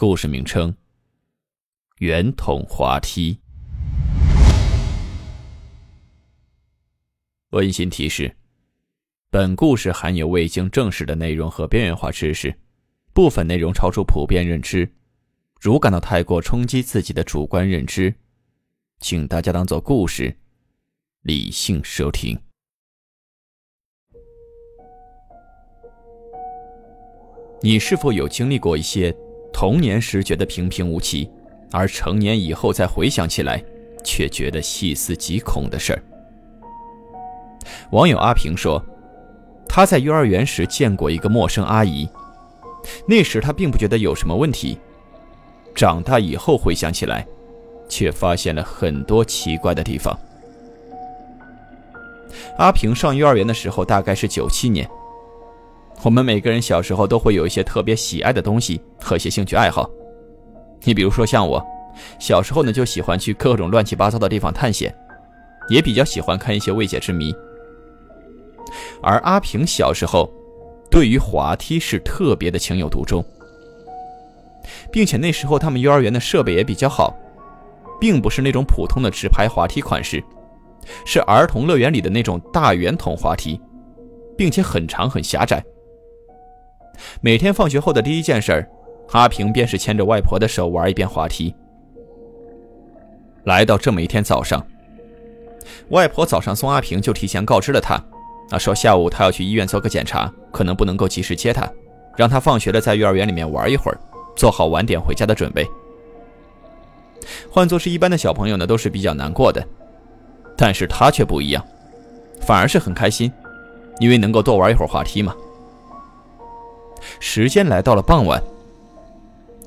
故事名称：圆筒滑梯。温馨提示：本故事含有未经证实的内容和边缘化知识，部分内容超出普遍认知。如感到太过冲击自己的主观认知，请大家当做故事，理性收听。你是否有经历过一些？童年时觉得平平无奇，而成年以后再回想起来，却觉得细思极恐的事儿。网友阿平说，他在幼儿园时见过一个陌生阿姨，那时他并不觉得有什么问题，长大以后回想起来，却发现了很多奇怪的地方。阿平上幼儿园的时候大概是九七年。我们每个人小时候都会有一些特别喜爱的东西和一些兴趣爱好。你比如说像我，小时候呢就喜欢去各种乱七八糟的地方探险，也比较喜欢看一些未解之谜。而阿平小时候，对于滑梯是特别的情有独钟，并且那时候他们幼儿园的设备也比较好，并不是那种普通的直排滑梯款式，是儿童乐园里的那种大圆筒滑梯，并且很长很狭窄。每天放学后的第一件事，阿平便是牵着外婆的手玩一遍滑梯。来到这么一天早上，外婆早上送阿平就提前告知了他，啊，说下午他要去医院做个检查，可能不能够及时接他，让他放学了在幼儿园里面玩一会儿，做好晚点回家的准备。换做是一般的小朋友呢，都是比较难过的，但是他却不一样，反而是很开心，因为能够多玩一会儿滑梯嘛。时间来到了傍晚，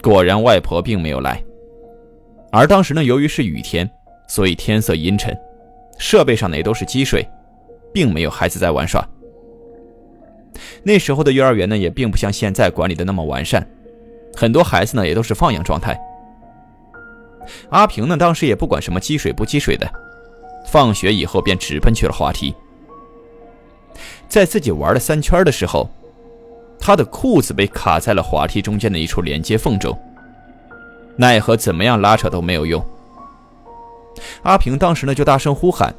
果然外婆并没有来。而当时呢，由于是雨天，所以天色阴沉，设备上呢也都是积水，并没有孩子在玩耍。那时候的幼儿园呢，也并不像现在管理的那么完善，很多孩子呢也都是放养状态。阿平呢，当时也不管什么积水不积水的，放学以后便直奔去了滑梯。在自己玩了三圈的时候。他的裤子被卡在了滑梯中间的一处连接缝中，奈何怎么样拉扯都没有用。阿平当时呢就大声呼喊，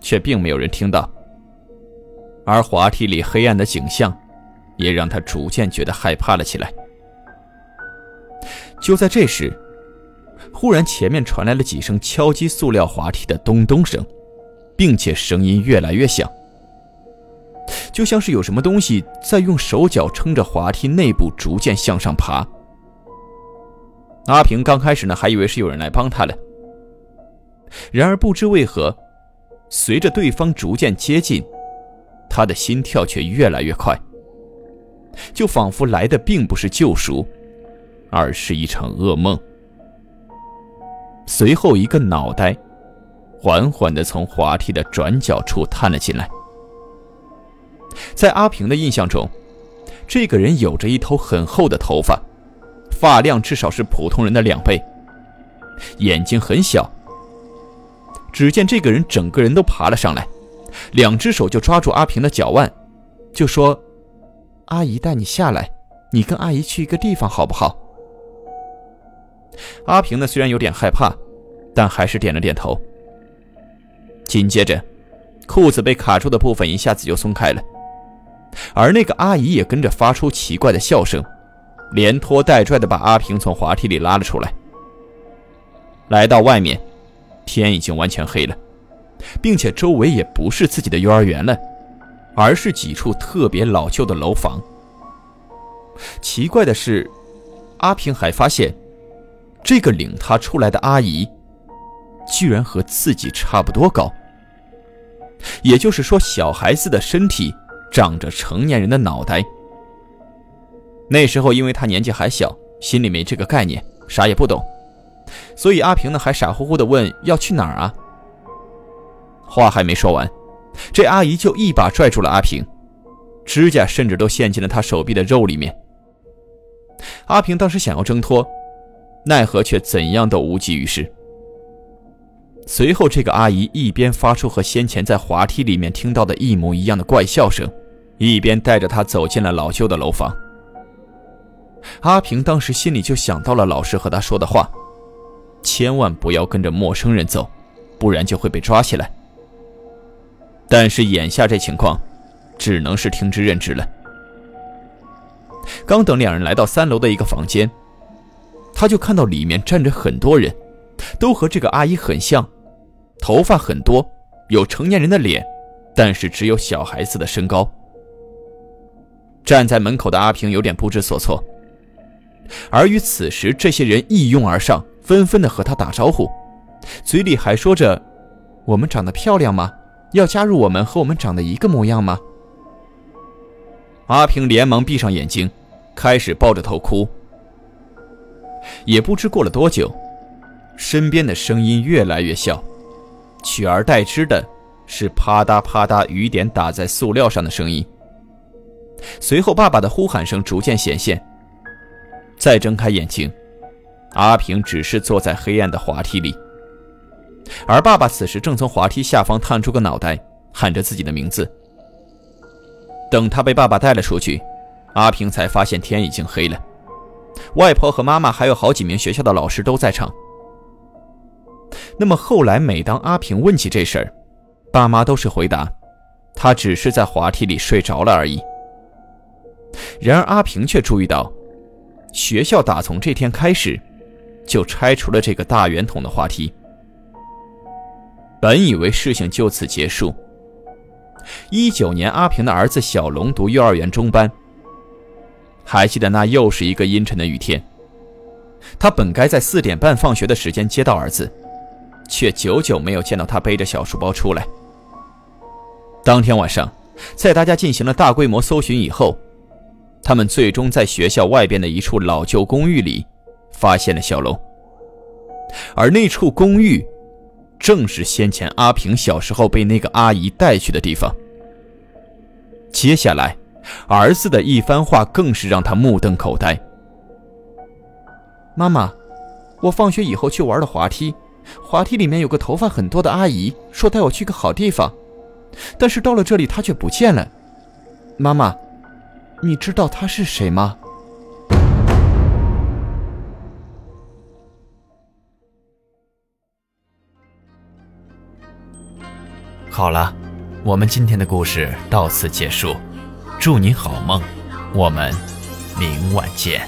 却并没有人听到。而滑梯里黑暗的景象，也让他逐渐觉得害怕了起来。就在这时，忽然前面传来了几声敲击塑料滑梯的咚咚声，并且声音越来越响。就像是有什么东西在用手脚撑着滑梯内部逐渐向上爬。阿平刚开始呢，还以为是有人来帮他了。然而不知为何，随着对方逐渐接近，他的心跳却越来越快，就仿佛来的并不是救赎，而是一场噩梦。随后，一个脑袋缓缓地从滑梯的转角处探了进来。在阿平的印象中，这个人有着一头很厚的头发，发量至少是普通人的两倍，眼睛很小。只见这个人整个人都爬了上来，两只手就抓住阿平的脚腕，就说：“阿姨带你下来，你跟阿姨去一个地方好不好？”阿平呢，虽然有点害怕，但还是点了点头。紧接着，裤子被卡住的部分一下子就松开了。而那个阿姨也跟着发出奇怪的笑声，连拖带拽的把阿平从滑梯里拉了出来。来到外面，天已经完全黑了，并且周围也不是自己的幼儿园了，而是几处特别老旧的楼房。奇怪的是，阿平还发现，这个领他出来的阿姨，居然和自己差不多高。也就是说，小孩子的身体。长着成年人的脑袋。那时候，因为他年纪还小，心里没这个概念，啥也不懂。所以阿平呢，还傻乎乎的问要去哪儿啊？话还没说完，这阿姨就一把拽住了阿平，指甲甚至都陷进了他手臂的肉里面。阿平当时想要挣脱，奈何却怎样都无济于事。随后，这个阿姨一边发出和先前在滑梯里面听到的一模一样的怪笑声，一边带着他走进了老旧的楼房。阿平当时心里就想到了老师和他说的话：千万不要跟着陌生人走，不然就会被抓起来。但是眼下这情况，只能是听之任之了。刚等两人来到三楼的一个房间，他就看到里面站着很多人，都和这个阿姨很像，头发很多，有成年人的脸，但是只有小孩子的身高。站在门口的阿平有点不知所措。而与此时，这些人一拥而上，纷纷的和他打招呼，嘴里还说着：“我们长得漂亮吗？要加入我们，和我们长得一个模样吗？”阿平连忙闭上眼睛，开始抱着头哭。也不知过了多久，身边的声音越来越小，取而代之的是啪嗒啪嗒雨点打在塑料上的声音。随后，爸爸的呼喊声逐渐显现。再睁开眼睛，阿平只是坐在黑暗的滑梯里，而爸爸此时正从滑梯下方探出个脑袋，喊着自己的名字。等他被爸爸带了出去，阿平才发现天已经黑了。外婆和妈妈还有好几名学校的老师都在场。那么后来，每当阿平问起这事儿，爸妈都是回答，他只是在滑梯里睡着了而已。然而阿平却注意到。学校打从这天开始，就拆除了这个大圆筒的滑梯。本以为事情就此结束。一九年，阿平的儿子小龙读幼儿园中班。还记得那又是一个阴沉的雨天，他本该在四点半放学的时间接到儿子，却久久没有见到他背着小书包出来。当天晚上，在大家进行了大规模搜寻以后。他们最终在学校外边的一处老旧公寓里，发现了小龙。而那处公寓，正是先前阿平小时候被那个阿姨带去的地方。接下来，儿子的一番话更是让他目瞪口呆。妈妈，我放学以后去玩了滑梯，滑梯里面有个头发很多的阿姨，说带我去个好地方，但是到了这里，她却不见了。妈妈。你知道他是谁吗？好了，我们今天的故事到此结束，祝你好梦，我们明晚见。